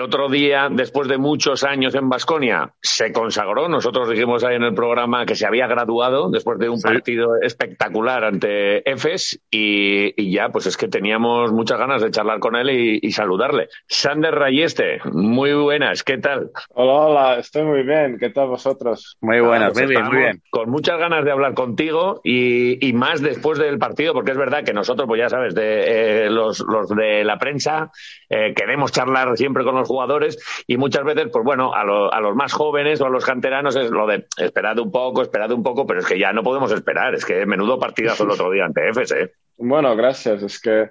El otro día, después de muchos años en Basconia, se consagró. Nosotros dijimos ahí en el programa que se había graduado después de un partido espectacular ante EFES y, y, ya, pues es que teníamos muchas ganas de charlar con él y, y, saludarle. Sander Rayeste, muy buenas, ¿qué tal? Hola, hola, estoy muy bien. ¿Qué tal vosotros? Muy buenas, muy bien, muy bien. Con muchas ganas de hablar contigo y, y, más después del partido, porque es verdad que nosotros, pues ya sabes, de eh, los, los, de la prensa, eh, queremos charlar siempre con los jugadores y muchas veces, pues bueno, a, lo, a, los más jóvenes o a los canteranos es lo de esperad un poco, esperad un poco, pero es que ya no podemos esperar. Es que menudo partidazo el otro día ante EFES, ¿eh? Bueno, gracias. Es que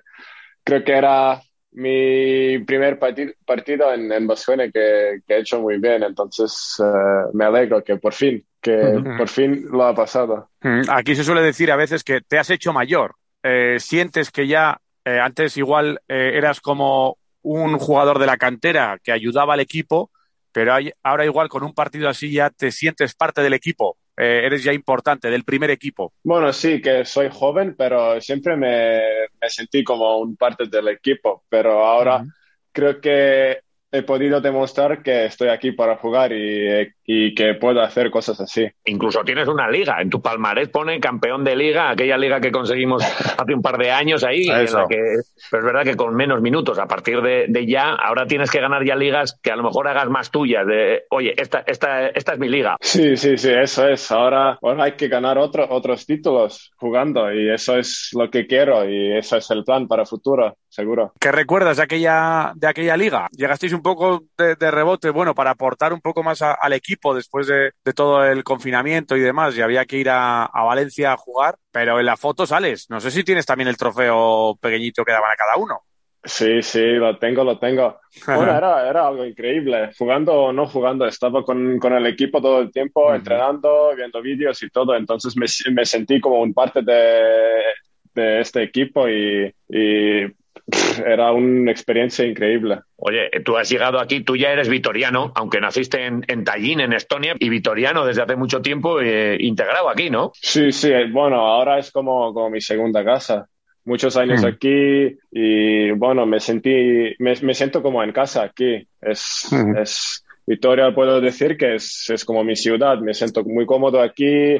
creo que era mi primer partido, partido en, en que, que, he hecho muy bien, entonces uh, me alegro que por fin, que uh -huh. por fin lo ha pasado. Aquí se suele decir a veces que te has hecho mayor. Eh, sientes que ya eh, antes igual eh, eras como un jugador de la cantera que ayudaba al equipo, pero hay, ahora igual con un partido así ya te sientes parte del equipo, eh, eres ya importante, del primer equipo. Bueno, sí, que soy joven, pero siempre me, me sentí como un parte del equipo, pero ahora uh -huh. creo que he podido demostrar que estoy aquí para jugar y, y, que puedo hacer cosas así. Incluso tienes una liga. En tu palmarés pone campeón de liga, aquella liga que conseguimos hace un par de años ahí. En la que, pero es verdad que con menos minutos, a partir de, de, ya, ahora tienes que ganar ya ligas que a lo mejor hagas más tuyas. De, oye, esta, esta, esta es mi liga. Sí, sí, sí, eso es. Ahora, ahora hay que ganar otro, otros títulos jugando y eso es lo que quiero y eso es el plan para futuro seguro. ¿Qué recuerdas de aquella, de aquella liga? Llegasteis un poco de, de rebote, bueno, para aportar un poco más a, al equipo después de, de, todo el confinamiento y demás, y había que ir a, a, Valencia a jugar, pero en la foto sales. No sé si tienes también el trofeo pequeñito que daban a cada uno. Sí, sí, lo tengo, lo tengo. Bueno, era, era algo increíble. Jugando o no jugando, estaba con, con el equipo todo el tiempo, uh -huh. entrenando, viendo vídeos y todo. Entonces me, me sentí como un parte de, de este equipo y, y era una experiencia increíble. Oye, tú has llegado aquí, tú ya eres vitoriano, aunque naciste en, en Tallinn, en Estonia, y vitoriano desde hace mucho tiempo eh, integrado aquí, ¿no? Sí, sí, bueno, ahora es como, como mi segunda casa. Muchos años mm. aquí y bueno, me sentí, me, me, siento como en casa aquí. Es, mm. es Vitoria, puedo decir que es, es como mi ciudad, me siento muy cómodo aquí,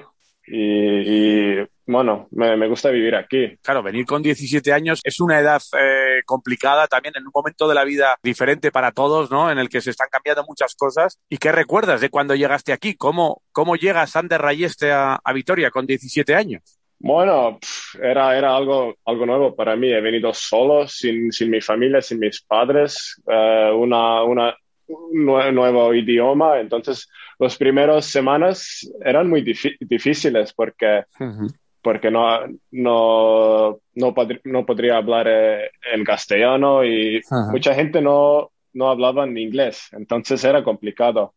y, y, bueno, me, me, gusta vivir aquí. Claro, venir con 17 años es una edad eh, complicada también en un momento de la vida diferente para todos, ¿no? En el que se están cambiando muchas cosas. ¿Y qué recuerdas de cuando llegaste aquí? ¿Cómo, cómo llega Sander Rayeste a, a Vitoria con 17 años? Bueno, era, era algo, algo nuevo para mí. He venido solo, sin, sin mi familia, sin mis padres, uh, una, una, un nuevo idioma. Entonces, las primeras semanas eran muy difíciles porque, uh -huh. porque no, no, no, no, podría hablar eh, en castellano y uh -huh. mucha gente no, no hablaba en inglés. Entonces era complicado.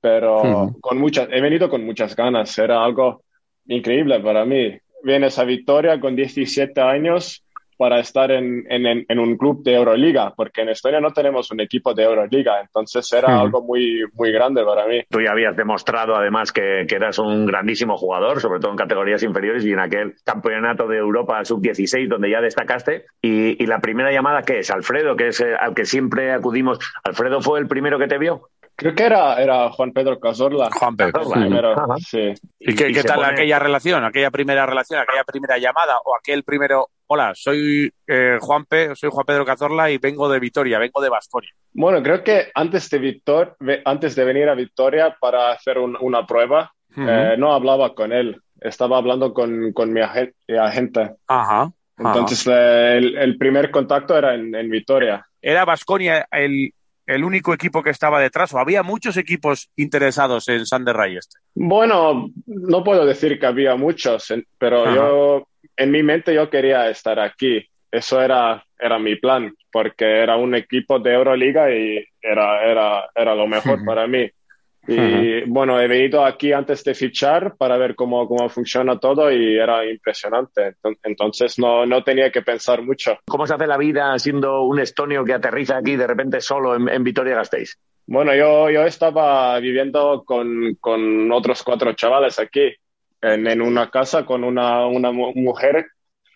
Pero uh -huh. con muchas, he venido con muchas ganas. Era algo increíble para mí. Vienes a Victoria con 17 años para estar en, en, en, un club de Euroliga, porque en Estonia no tenemos un equipo de Euroliga, entonces era algo muy, muy grande para mí. Tú ya habías demostrado además que, que, eras un grandísimo jugador, sobre todo en categorías inferiores y en aquel campeonato de Europa sub-16 donde ya destacaste. Y, y, la primera llamada, ¿qué es? Alfredo, que es eh, al que siempre acudimos. ¿Alfredo fue el primero que te vio? Creo que era, era Juan Pedro Cazorla. Juan Pedro. Primero, sí. ¿Y qué, y qué tal pone... aquella relación, aquella primera relación, aquella primera llamada o aquel primero, hola, soy eh, Juan Pe soy Juan Pedro Cazorla y vengo de Vitoria, vengo de Basconia? Bueno, creo que antes de, Victor, antes de venir a Victoria para hacer un, una prueba, uh -huh. eh, no hablaba con él, estaba hablando con, con mi agente. Ajá. Entonces, eh, el, el, primer contacto era en, en Vitoria. ¿Era Basconia el, el único equipo que estaba detrás o había muchos equipos interesados en Sander Rayeste? Bueno, no puedo decir que había muchos, pero Ajá. yo, en mi mente yo quería estar aquí. Eso era, era mi plan, porque era un equipo de Euroliga y era, era, era lo mejor para mí. Y bueno, he venido aquí antes de fichar para ver cómo, cómo funciona todo y era impresionante. Enton- Entonces no, no tenía que pensar mucho. ¿Cómo se hace la vida siendo un estonio que aterriza aquí de repente solo en, en Vitoria-Gasteiz? Bueno, yo, yo estaba viviendo con, con otros cuatro chavales aquí, en, en una casa con una, una mu- mujer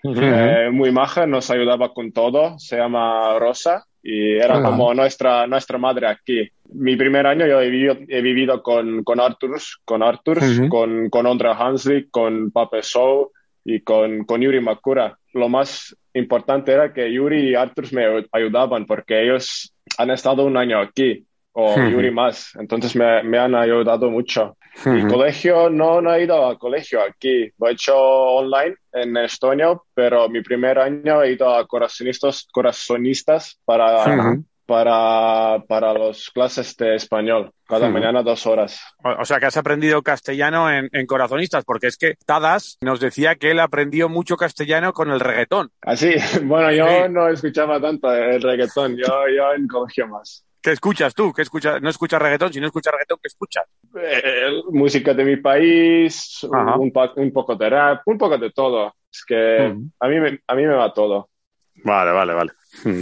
eh, muy maja, nos ayudaba con todo, se llama Rosa y era como nuestra, nuestra madre aquí. Mi primer año yo he vivido, he vivido con, con Arturs, con Arturs, Ujú. con, con Ondra Hanslik, con Pape Sou y con, con Yuri Makura. Lo más importante era que Yuri y Arturs me ayudaban porque ellos han estado un año aquí o. Yuri más, entonces me, me han ayudado mucho. Y Ujú. colegio, no, no he ido a colegio aquí. Lo he hecho online en Estonia, pero mi primer año he ido a corazonistas, corazonistas para, para, para las clases de español. Cada mañana dos horas. O, o sea, que has aprendido castellano en, en Corazonistas, porque es que Tadas nos decía que él aprendió mucho castellano con el reggaetón. Así, bueno, yo Sí. no escuchaba tanto el reggaetón, yo, yo en colegio más. ¿Qué escuchas tú? ¿Qué escuchas? No escuchas reggaetón, si no escuchas reggaetón, ¿qué escuchas? Eh, música de mi país, un, poco de rap, un poco de todo. Es que a mí, me- a mí me va todo. Vale, vale, vale.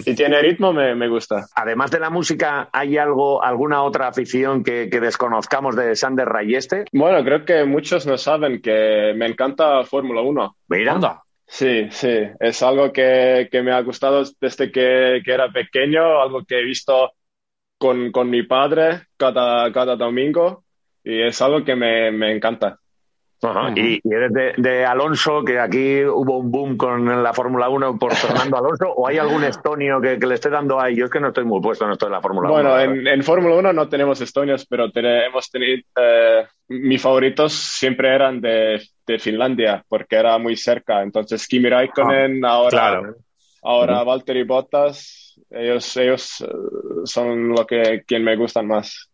Y tiene ritmo, me, me gusta. Además de la música, ¿hay algo, alguna otra afición que, que desconozcamos de Sander Rayeste? Bueno, creo que muchos no saben que me encanta Fórmula 1. Mira, Anda. Sí, sí, es algo que, que me ha gustado desde que, que era pequeño, algo que he visto con, con mi padre cada, cada domingo y es algo que me, me encanta. Ajá, y, y eres de, de Alonso, que aquí hubo un boom con la Fórmula 1 por Fernando Alonso, o hay algún estonio que, que le esté dando ahí? Yo es que no estoy muy puesto en esto de la Fórmula 1. Bueno, la verdad. en, en Fórmula 1 no tenemos estonios, pero hemos tenido, eh, mis favoritos siempre eran de, de Finlandia, porque era muy cerca. Entonces, Kimi Raikkonen, ahora, claro. ahora Valtteri Bottas, ellos, ellos eh, son lo que, quien me gustan más.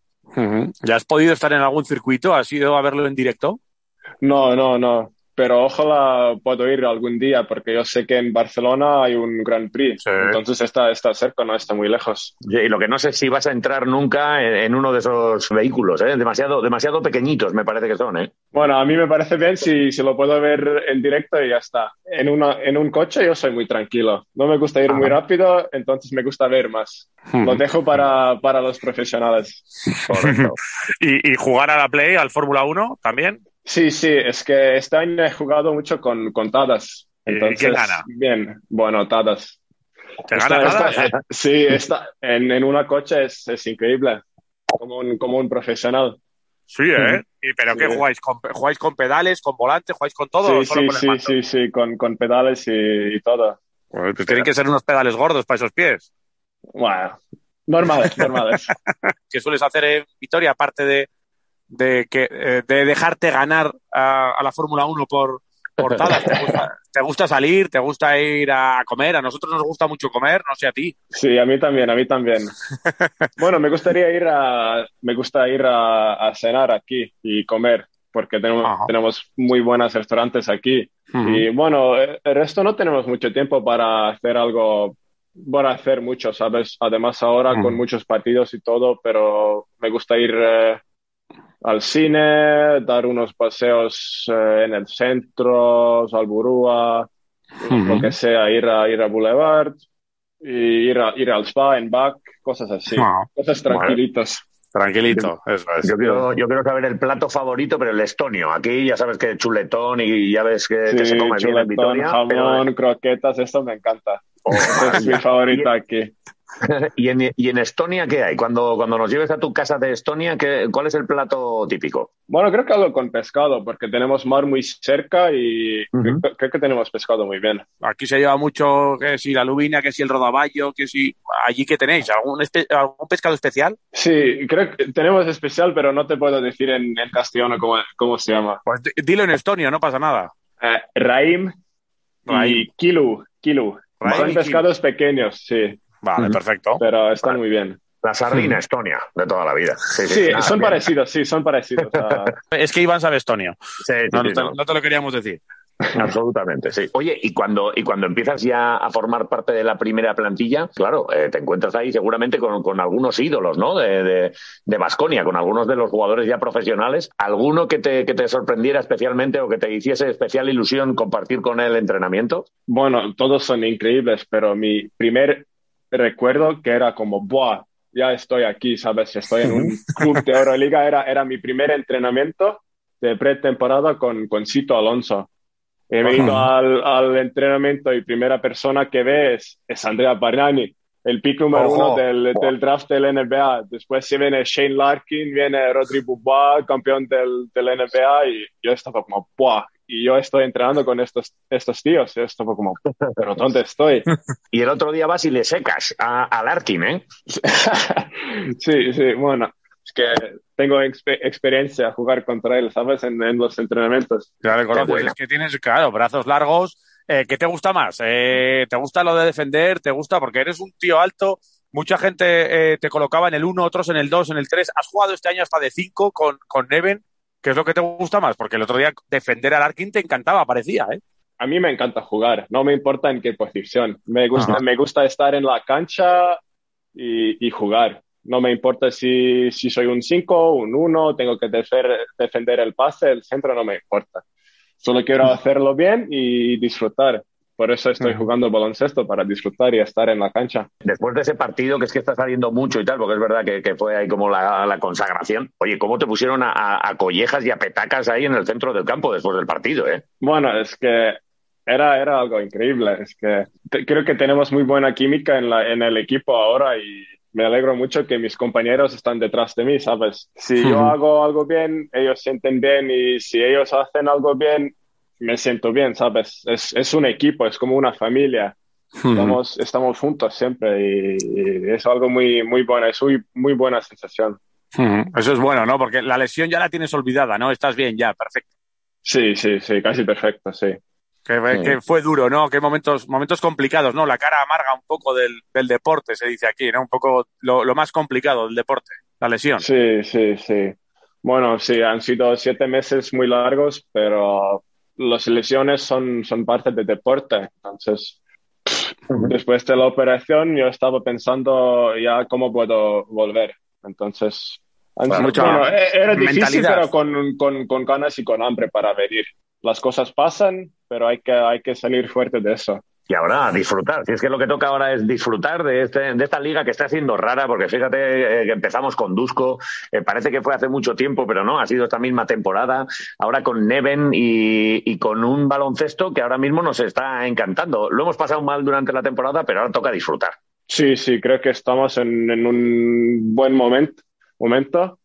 ¿Ya has podido estar en algún circuito? ¿Has ido a verlo en directo? No, no, no. Pero ojalá puedo ir algún día, porque yo sé que en Barcelona hay un Grand Prix. Sí. Entonces está, está cerca, no está muy lejos. Y lo que no sé es si vas a entrar nunca en, en uno de esos vehículos, ¿eh? demasiado, demasiado pequeñitos me parece que son. ¿eh? Bueno, a mí me parece bien si, si lo puedo ver en directo y ya está. En, una, en un coche yo soy muy tranquilo. No me gusta ir muy rápido, entonces me gusta ver más. Lo dejo para, para los profesionales. ¿Y, y jugar a la Play, al Fórmula 1 también? Sí, sí, es que este año he jugado mucho con, con Tadas. ¿Y Entonces, quién gana? Bien, bueno, Tadas. ¿Te gana Tadas? eh, sí, está, en, en una coche es, es increíble, como un, como un profesional. Sí, ¿eh? ¿Y pero qué jugáis? ¿Con, ¿Jugáis con pedales, con volante? ¿Jugáis con todo? Sí, solo sí, con el sí, mando? sí, sí, con, con pedales y, y todo. Pues tienen que ser unos pedales gordos para esos pies. Bueno, normales, normales. ¿Qué sueles hacer en Vitoria, aparte de, de, que, eh, de dejarte ganar a, a la Fórmula 1 por, por Tadas? ¿Te gusta, ¿Te gusta salir? ¿Te gusta ir a comer? A nosotros nos gusta mucho comer, no sé a ti. Sí, a mí también, a mí también. Bueno, me gustaría ir a, me gusta ir a, a cenar aquí y comer, porque tenemos, Ajá. tenemos muy buenos restaurantes aquí. Y bueno, eh, el resto no tenemos mucho tiempo para hacer algo, para hacer mucho, ¿sabes? Además ahora con muchos partidos y todo, pero me gusta ir eh, al cine, dar unos paseos eh, en el centro, Salburúa, lo que sea, ir a, ir a Boulevard, y ir, a, ir al spa en back, cosas así, cosas tranquilitas. Tranquilito, eso es. Yo quiero, yo quiero saber el plato favorito, pero el estonio. Aquí ya sabes que chuletón y ya ves que, que se come bien en chuletón, Vitoria. jamón, croquetas, esto me encanta. Oh, es mi favorito aquí. ¿Y, en, ¿Y en Estonia qué hay? Cuando, cuando nos lleves a tu casa de Estonia, ¿qué, ¿cuál es el plato típico? Bueno, creo que algo con pescado, porque tenemos mar muy cerca y creo, creo que tenemos pescado muy bien. Aquí se lleva mucho que si la lubina, que si el rodaballo, que si... ¿Allí qué tenéis? ¿Algún, espe- algún pescado especial? Sí, creo que tenemos especial, pero no te puedo decir en, en castellano cómo, cómo se llama. Pues di- dilo en estonio, no pasa nada. Eh, Raim Raim. y Kilu. Kilu. Raim Son y pescados pequeños, sí, Vale, perfecto. pero están muy bien. La sardina Estonia, de toda la vida. Sí, Sí, nada, son bien. parecidos, sí, son parecidos. a- Es que Iván sabe estonio. Sí, sí, No, sí, no te, no. no te lo queríamos decir. Absolutamente, sí. Oye, y cuando, y cuando empiezas ya a formar parte de la primera plantilla, claro, eh, te encuentras ahí seguramente con, con algunos ídolos, ¿no? De Vasconia, con algunos de los jugadores ya profesionales. ¿Alguno que te, que te sorprendiera especialmente o que te hiciese especial ilusión compartir con él entrenamiento? Bueno, todos son increíbles, pero mi primer recuerdo que era como, ¡buah! Ya estoy aquí, ¿sabes? Estoy en un club de Euroliga. Era, era mi primer entrenamiento de pretemporada con, con Cito Alonso. He venido al, al, entrenamiento y primera persona que ve es, es Andrea Bargnani, el pick número uno del, del, draft del NBA. Después se viene Shane Larkin, viene Rodri Bobois, campeón del, del NBA, y yo estaba como, ¡buah! Y yo estoy entrenando con estos, estos tíos. Yo estaba como, ¿pero dónde estoy? y el otro día vas y le secas a, a Larkin, ¿eh? sí, sí, bueno es que tengo experiencia a jugar contra él, ¿sabes? En, en los entrenamientos. Claro, es que tienes, claro, brazos largos. Eh, ¿Qué te gusta más? Eh, ¿Te gusta lo de defender? ¿Te gusta? Porque eres un tío alto. Mucha gente eh, te colocaba en el 1, otros en el 2, en el 3. Has jugado este año hasta de 5 con, con Neven. ¿Qué es lo que te gusta más? Porque el otro día defender al Arkin te encantaba, parecía, ¿eh? A mí me encanta jugar, no me importa en qué posición. Me gusta, me gusta estar en la cancha y, y jugar no me importa si, si soy un 5, un 1, tengo que defender, defender el pase, el centro no me importa. Solo quiero hacerlo bien y disfrutar. Por eso estoy jugando baloncesto, para disfrutar y estar en la cancha. Después de ese partido, que es que está saliendo mucho y tal, porque es verdad que, que fue ahí como la, la, consagración. Oye, ¿cómo te pusieron a, a, collejas y a petacas ahí en el centro del campo después del partido? Eh? Bueno, es que era, era algo increíble. Es que creo que tenemos muy buena química en, la, en el equipo ahora y me alegro mucho que mis compañeros están detrás de mí, ¿sabes? Si yo hago algo bien, ellos sienten bien y si ellos hacen algo bien, me siento bien, ¿sabes? Es, es un equipo, es como una familia. Estamos, estamos juntos siempre y, y, es algo muy, muy bueno, es muy, muy buena sensación. Eso es bueno, ¿no? Porque la lesión ya la tienes olvidada, ¿no? Estás bien ya, perfecto. Sí, sí, sí, casi perfecto, sí. Que, que, fue duro, ¿no? Que momentos, momentos complicados, ¿no? La cara amarga un poco del, del deporte, se dice aquí, ¿no? Un poco lo, lo, más complicado del deporte, la lesión. Sí, sí, sí. Bueno, sí, han sido siete meses muy largos, pero las lesiones son, son parte del deporte. Entonces, después de la operación, yo estaba pensando ya cómo puedo volver. Entonces, bueno, bueno, era difícil, pero con, con, con ganas y con hambre para venir las cosas pasan, pero hay que, hay que salir fuerte de eso. Y ahora disfrutar. Si es que lo que toca ahora es disfrutar de, este, de esta liga que está haciendo rara, porque fíjate eh, que empezamos con Dusko, eh, parece que fue hace mucho tiempo, pero no, ha sido esta misma temporada. Ahora con Neven y, con un baloncesto que ahora mismo nos está encantando. Lo hemos pasado mal durante la temporada, pero ahora toca disfrutar. Sí, sí, creo que estamos en, un buen momento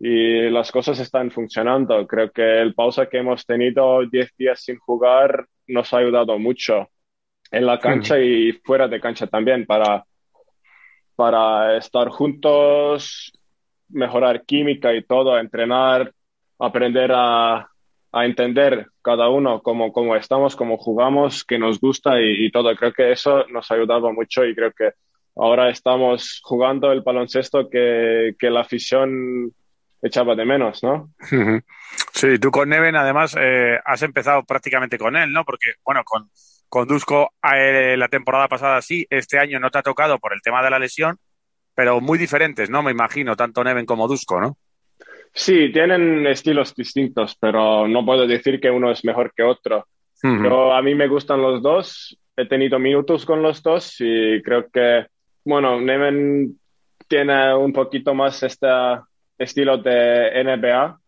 y las cosas están funcionando. Creo que el pausa que hemos tenido 10 días sin jugar nos ha ayudado mucho en la cancha y fuera de cancha también para, para estar juntos, mejorar química y todo, entrenar, aprender a, a entender cada uno cómo, cómo estamos, cómo jugamos, qué nos gusta y, todo. Creo que eso nos ha ayudado mucho y creo que ahora estamos jugando el baloncesto que, que la afición echaba de menos, ¿no? Sí, tú con Neven además eh, has empezado prácticamente con él, ¿no? Porque, bueno, con, con Dusko eh, la temporada pasada sí, este año no te ha tocado por el tema de la lesión, pero muy diferentes, ¿no? Me imagino, tanto Neven como Dusko, ¿no? Sí, tienen estilos distintos, pero no puedo decir que uno es mejor que otro. Uh -huh. Pero a mí me gustan los dos, he tenido minutos con los dos y creo que, bueno, Neven tiene un poquito más esta estilo de NBA.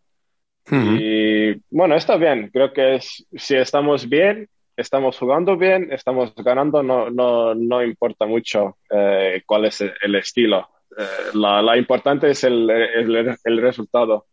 Uh -huh. Y bueno, está bien. Creo que es, si estamos bien, estamos jugando bien, estamos ganando, no, no, no importa mucho eh, cuál es el estilo. Eh, la, la, importante es el, el, el resultado.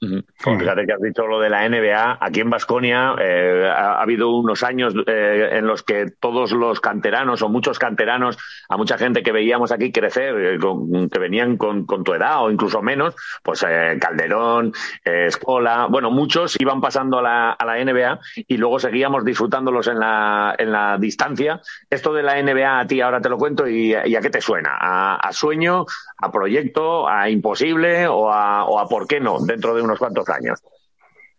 -huh. Fíjate que has dicho lo de la NBA. Aquí en Basconia eh, ha, ha, habido unos años eh, en los que todos los canteranos o muchos canteranos, a mucha gente que veíamos aquí crecer, eh, con, que venían con, con, tu edad o incluso menos, pues eh, Calderón, eh, Escola, bueno, muchos iban pasando a la, a la, NBA y luego seguíamos disfrutándolos en la, en la distancia. Esto de la NBA a ti ahora te lo cuento y, y a qué te suena? ¿A, ¿A, sueño, a proyecto, a imposible o a, o a por qué no dentro de unos cuantos años.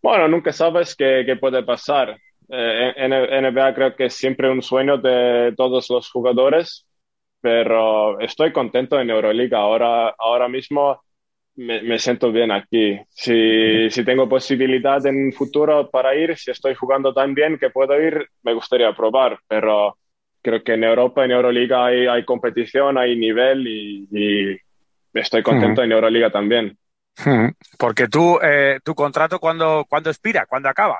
Bueno, nunca sabes qué, qué puede pasar. Eh, en NBA creo que es siempre un sueño de todos los jugadores, pero estoy contento en Euroliga. Ahora, ahora mismo me, me siento bien aquí. Si, si tengo posibilidad en futuro para ir, si estoy jugando tan bien que puedo ir, me gustaría probar, pero creo que en Europa, en Euroliga hay, hay competición, hay nivel y, y estoy contento en Euroliga también. Porque tú, eh, tu contrato, ¿cuándo, ¿cuándo expira? ¿Cuándo acaba?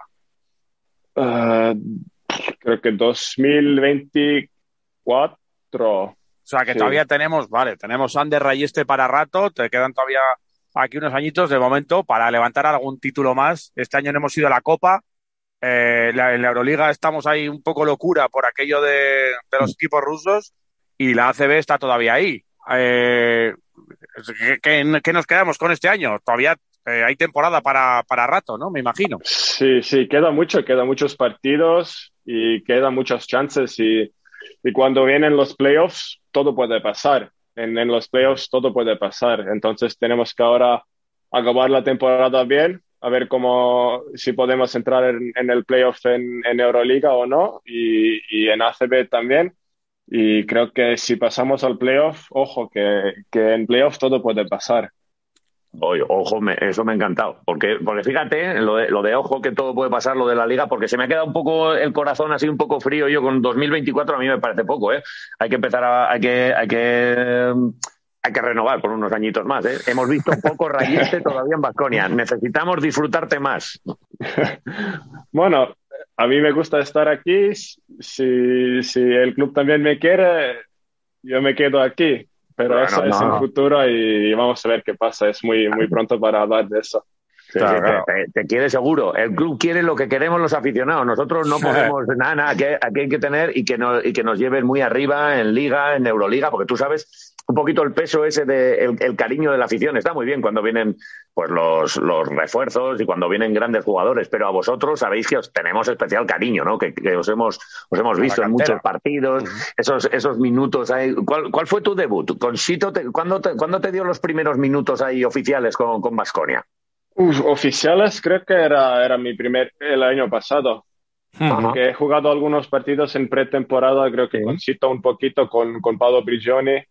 Uh, creo que 2024. O sea, que Sí. todavía tenemos, vale, tenemos Ander Rayeste para rato, te quedan todavía aquí unos añitos de momento para levantar algún título más. Este año no hemos ido a la Copa. Eh, la- en la Euroliga estamos ahí un poco locura por aquello de, de los equipos rusos y la ACB está todavía ahí. Eh, ¿qué, nos quedamos con este año? Todavía eh, hay temporada para, para rato, ¿no? Me imagino. Sí, sí, queda mucho, quedan muchos partidos y quedan muchas chances y, y cuando vienen los playoffs todo puede pasar. En, los playoffs todo puede pasar. Entonces tenemos que ahora acabar la temporada bien, a ver cómo, si podemos entrar en, en el playoff en, en Euroliga o no y, y en ACB también. Y creo que si pasamos al playoff, ojo, que, que en playoff todo puede pasar. Oye, ojo, me- eso me ha encantado. Porque, porque fíjate, lo de, lo de ojo que todo puede pasar, lo de la liga, porque se me ha quedado un poco el corazón así un poco frío. Yo con 2024 a mí me parece poco, ¿eh? Hay que empezar a, hay que, hay que, hay que renovar por unos añitos más, ¿eh? Hemos visto poco rayeste todavía en Vasconia. Necesitamos disfrutarte más. Bueno, a mí me gusta estar aquí. Si, si el club también me quiere, yo me quedo aquí. Pero Bueno, eso es en futuro y vamos a ver qué pasa. Es muy, muy pronto para hablar de eso. Claro, claro. Te, te- quiere seguro. El club quiere lo que queremos los aficionados. Nosotros no podemos nada, nada. Aquí, aquí hay que tener y que, nos, y que nos lleven muy arriba en Liga, en Euroliga, porque tú sabes un poquito el peso ese de el, el cariño de la afición. Está muy bien cuando vienen pues los, los refuerzos y cuando vienen grandes jugadores, pero a vosotros sabéis que os tenemos especial cariño, ¿no? Que, que os hemos os hemos visto en muchos partidos, esos esos minutos ahí. ¿Cuál, cuál fue tu debut? Con Sito, te- ¿cuándo, te, ¿cuándo te dio los primeros minutos ahí oficiales con con Baskonia? Uf, oficiales, creo que era, era mi primer, el año pasado. Ajá. Que he jugado algunos partidos en pretemporada, creo que Sí. con Cito un poquito, con, con Pablo Prigioni,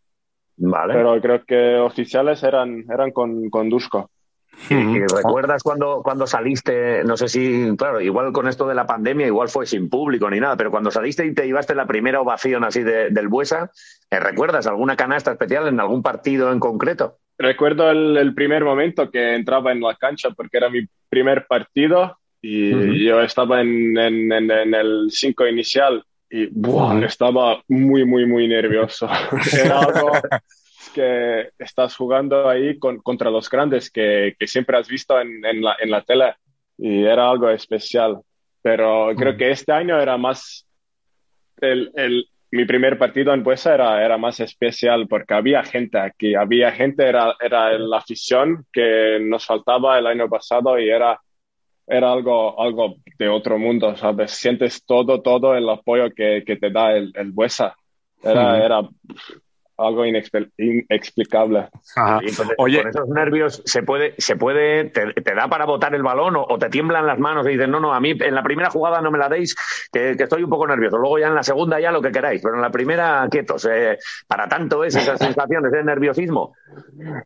Vale. pero creo que oficiales eran, eran con, con Dusko. ¿Y, y recuerdas cuando, cuando saliste, no sé si, claro, igual con esto de la pandemia, igual fue sin público ni nada, pero cuando saliste y te llevaste la primera ovación así de- del Buesa, ¿eh, ¿recuerdas alguna canasta especial en algún partido en concreto? Recuerdo el, el primer momento que entraba en la cancha porque era mi primer partido y Ujú. yo estaba en, en, en, en el 5 inicial y estaba muy, muy, muy nervioso. Era algo que estás jugando ahí con, contra los grandes que, que siempre has visto en, la, en la tele y era algo especial. Pero creo que este año era más el, el, mi primer partido en Puesa era, era más especial porque había gente aquí, había gente, era, era la afición que nos faltaba el año pasado y era, era algo, algo de otro mundo, ¿sabes? Sientes todo, todo el apoyo que, que te da el, el Buesa. Era, Ujú. era algo inexpl- inexplicable. Y con, Oye, con esos nervios, ¿se puede, se puede te, te da para botar el balón o, o te tiemblan las manos y dices, no, no, a mí en la primera jugada no me la deis, que, que estoy un poco nervioso. Luego ya en la segunda ya lo que queráis, pero en la primera quietos. Eh, para tanto es esas sensaciones de nerviosismo.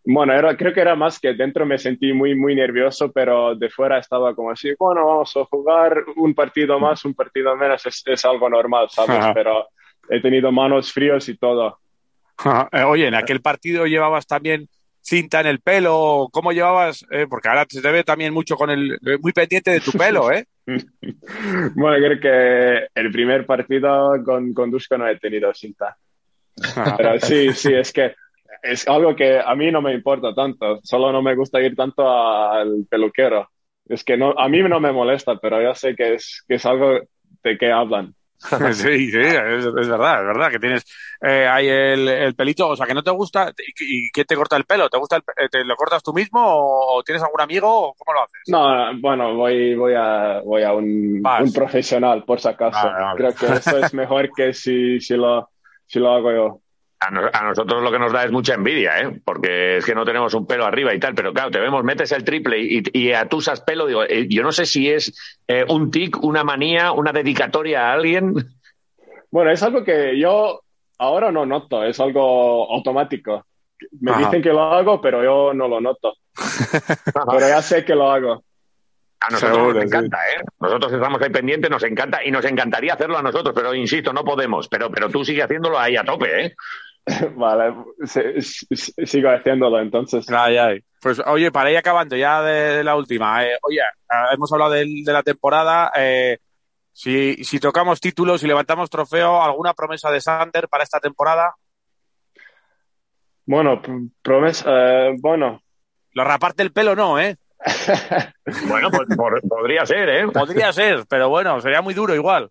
Bueno, era, creo que era más que dentro me sentí muy, muy nervioso, pero de fuera estaba como así, bueno, vamos a jugar un partido más, un partido menos, es, es algo normal, ¿sabes? Ajá. Pero he tenido manos fríos y todo. Eh, Oye, en aquel partido llevabas también cinta en el pelo. ¿Cómo llevabas? Eh, porque ahora se te ve también mucho con el. eh, muy pendiente de tu pelo, ¿eh? Bueno, creo que el primer partido con, con Dusko no he tenido cinta. Pero sí, sí, es que es algo que a mí no me importa tanto. Solo no me gusta ir tanto al peluquero. Es que no, a mí no me molesta, pero yo sé que es, que es algo de que hablan. Sí, sí, es, es verdad, es verdad que tienes eh, ahí el, el pelito, o sea, que no te gusta. ¿Y, y quién te corta el pelo? ¿Te gusta el, pe- te lo cortas tú mismo o, tienes algún amigo o cómo lo haces? No, bueno, voy, voy a, voy a un, profesional, por si acaso. Vale, vale. Creo que eso es mejor que si, si lo, si lo hago yo. A, no- a nosotros lo que nos da es mucha envidia, ¿eh? porque es que no tenemos un pelo arriba y tal, pero claro, te vemos, metes el triple y, y atusas pelo, digo, eh, yo no sé si es eh, un tic, una manía, una dedicatoria a alguien. Bueno, es algo que yo ahora no noto, es algo automático. Me Ajá. dicen que lo hago, pero yo no lo noto. Pero ya sé que lo hago. A nosotros Seguro, nos encanta, ¿eh? Nosotros estamos ahí pendientes, nos encanta y nos encantaría hacerlo a nosotros, pero insisto, no podemos. Pero, pero tú sigue haciéndolo ahí a tope, ¿eh? Vale, sigo haciéndolo entonces. Ay, ay. Pues oye, para ir acabando ya de, de la última, eh, oye, ah, hemos hablado de, la temporada. eh, si, si tocamos títulos y levantamos trofeo, ¿alguna promesa de Sander para esta temporada? Bueno, pr- promesa, eh, bueno, Lo raparte el pelo no, ¿eh? Bueno, pues por- podría ser, ¿eh? Podría ser, pero bueno, sería muy duro igual.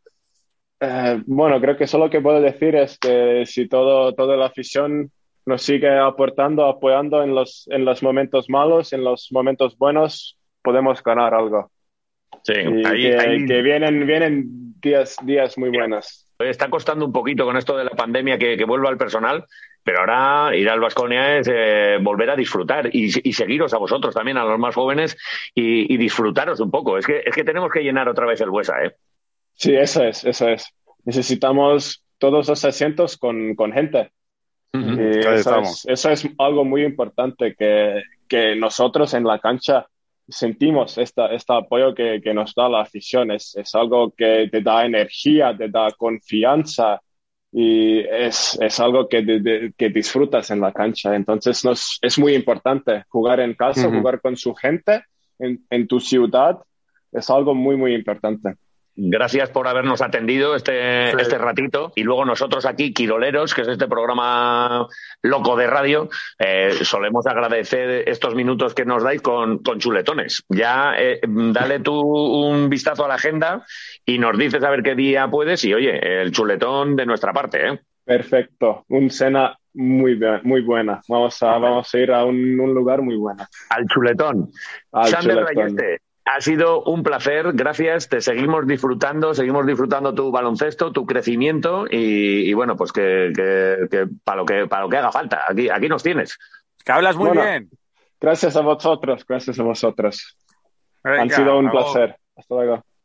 Eh, bueno, creo que solo que puedo decir es que si todo, toda la afición nos sigue aportando, apoyando en los, en los momentos malos, en los momentos buenos, podemos ganar algo. Sí, Y ahí, que, ahí que vienen, vienen días, días muy buenos. está costando un poquito con esto de la pandemia que, que vuelva el personal, pero ahora ir al Vasconia es eh, volver a disfrutar y, y seguiros a vosotros también, a los más jóvenes, y, y disfrutaros un poco. Es que, es que tenemos que llenar otra vez el Buesa, ¿eh? Sí, eso es, eso es. Necesitamos todos los asientos con, con gente. Y eso, es, eso es algo muy importante que, que nosotros en la cancha sentimos esta, este apoyo que, que nos da la afición. Es, es algo que te da energía, te da confianza y es, es algo que, de- de- que disfrutas en la cancha. Entonces nos, es muy importante jugar en casa, jugar con su gente en, en tu ciudad. Es algo muy, muy importante. Gracias por habernos atendido este, Sí. este ratito. Y luego nosotros aquí, Quiroleros, que es este programa loco de radio, eh, solemos agradecer estos minutos que nos dais con, con chuletones. Ya eh, dale tú un vistazo a la agenda y nos dices a ver qué día puedes. Y oye, el chuletón de nuestra parte, ¿eh? Perfecto. Un cena muy, muy buena. Vamos a, vamos a ir a un, un lugar muy bueno. Al chuletón. Al Sander chuletón. Rayeste, ha sido un placer, gracias, te seguimos disfrutando, seguimos disfrutando tu baloncesto, tu crecimiento y, y bueno, pues que, que- que para lo que para lo que haga falta, aquí, aquí nos tienes. Que hablas muy Bueno. bien. Gracias a vosotros, gracias a vosotros. Han sido un placer. Hasta luego.